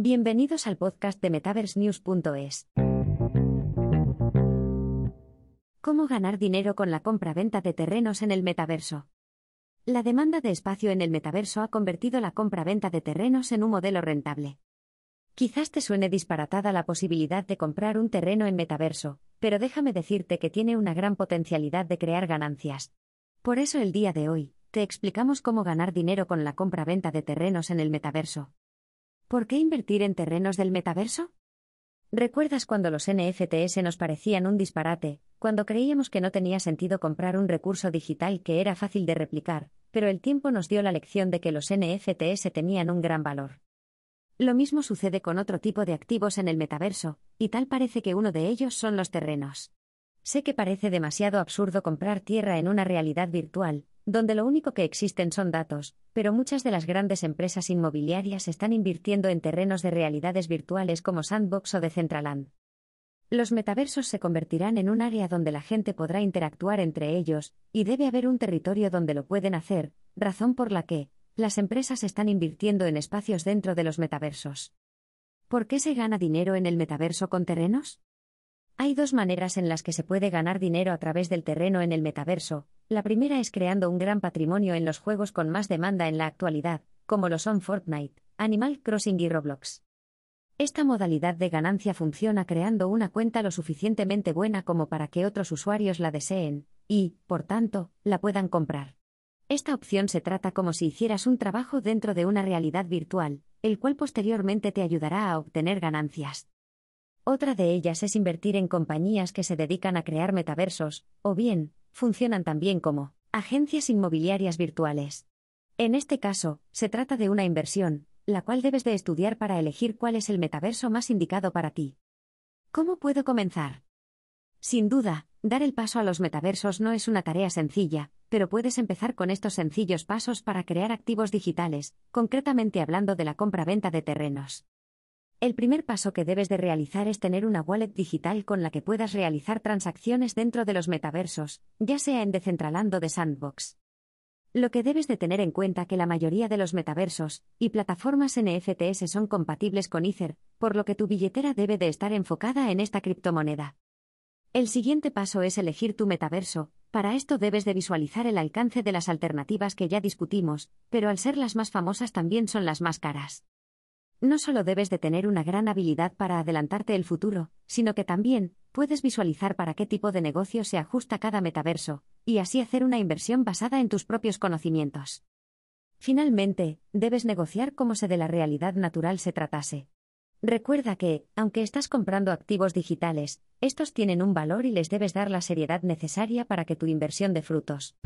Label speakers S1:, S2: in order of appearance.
S1: Bienvenidos al podcast de MetaverseNews.es. ¿Cómo ganar dinero con la compra-venta de terrenos en el metaverso? La demanda de espacio en el metaverso ha convertido la compra-venta de terrenos en un modelo rentable. Quizás te suene disparatada la posibilidad de comprar un terreno en metaverso, pero déjame decirte que tiene una gran potencialidad de crear ganancias. Por eso el día de hoy, te explicamos cómo ganar dinero con la compra-venta de terrenos en el metaverso. ¿Por qué invertir en terrenos del metaverso? ¿Recuerdas cuando los NFTs nos parecían un disparate, cuando creíamos que no tenía sentido comprar un recurso digital que era fácil de replicar, pero el tiempo nos dio la lección de que los NFTs tenían un gran valor? Lo mismo sucede con otro tipo de activos en el metaverso, y tal parece que uno de ellos son los terrenos. Sé que parece demasiado absurdo comprar tierra en una realidad virtual, donde lo único que existen son datos, pero muchas de las grandes empresas inmobiliarias están invirtiendo en terrenos de realidades virtuales como Sandbox o Decentraland. Los metaversos se convertirán en un área donde la gente podrá interactuar entre ellos, y debe haber un territorio donde lo pueden hacer, razón por la que, las empresas están invirtiendo en espacios dentro de los metaversos. ¿Por qué se gana dinero en el metaverso con terrenos? Hay dos maneras en las que se puede ganar dinero a través del terreno en el metaverso. La primera es creando un gran patrimonio en los juegos con más demanda en la actualidad, como lo son Fortnite, Animal Crossing y Roblox. Esta modalidad de ganancia funciona creando una cuenta lo suficientemente buena como para que otros usuarios la deseen, y, por tanto, la puedan comprar. Esta opción se trata como si hicieras un trabajo dentro de una realidad virtual, el cual posteriormente te ayudará a obtener ganancias. Otra de ellas es invertir en compañías que se dedican a crear metaversos, o bien, funcionan también como agencias inmobiliarias virtuales. En este caso, se trata de una inversión, la cual debes de estudiar para elegir cuál es el metaverso más indicado para ti. ¿Cómo puedo comenzar? Sin duda, dar el paso a los metaversos no es una tarea sencilla, pero puedes empezar con estos sencillos pasos para crear activos digitales, concretamente hablando de la compra-venta de terrenos. El primer paso que debes de realizar es tener una wallet digital con la que puedas realizar transacciones dentro de los metaversos, ya sea en Decentraland o de Sandbox. Lo que debes de tener en cuenta que la mayoría de los metaversos y plataformas NFTs son compatibles con Ether, por lo que tu billetera debe de estar enfocada en esta criptomoneda. El siguiente paso es elegir tu metaverso, para esto debes de visualizar el alcance de las alternativas que ya discutimos, pero al ser las más famosas también son las más caras. No solo debes de tener una gran habilidad para adelantarte el futuro, sino que también puedes visualizar para qué tipo de negocio se ajusta cada metaverso, y así hacer una inversión basada en tus propios conocimientos. Finalmente, debes negociar como si de la realidad natural se tratase. Recuerda que, aunque estás comprando activos digitales, estos tienen un valor y les debes dar la seriedad necesaria para que tu inversión dé frutos.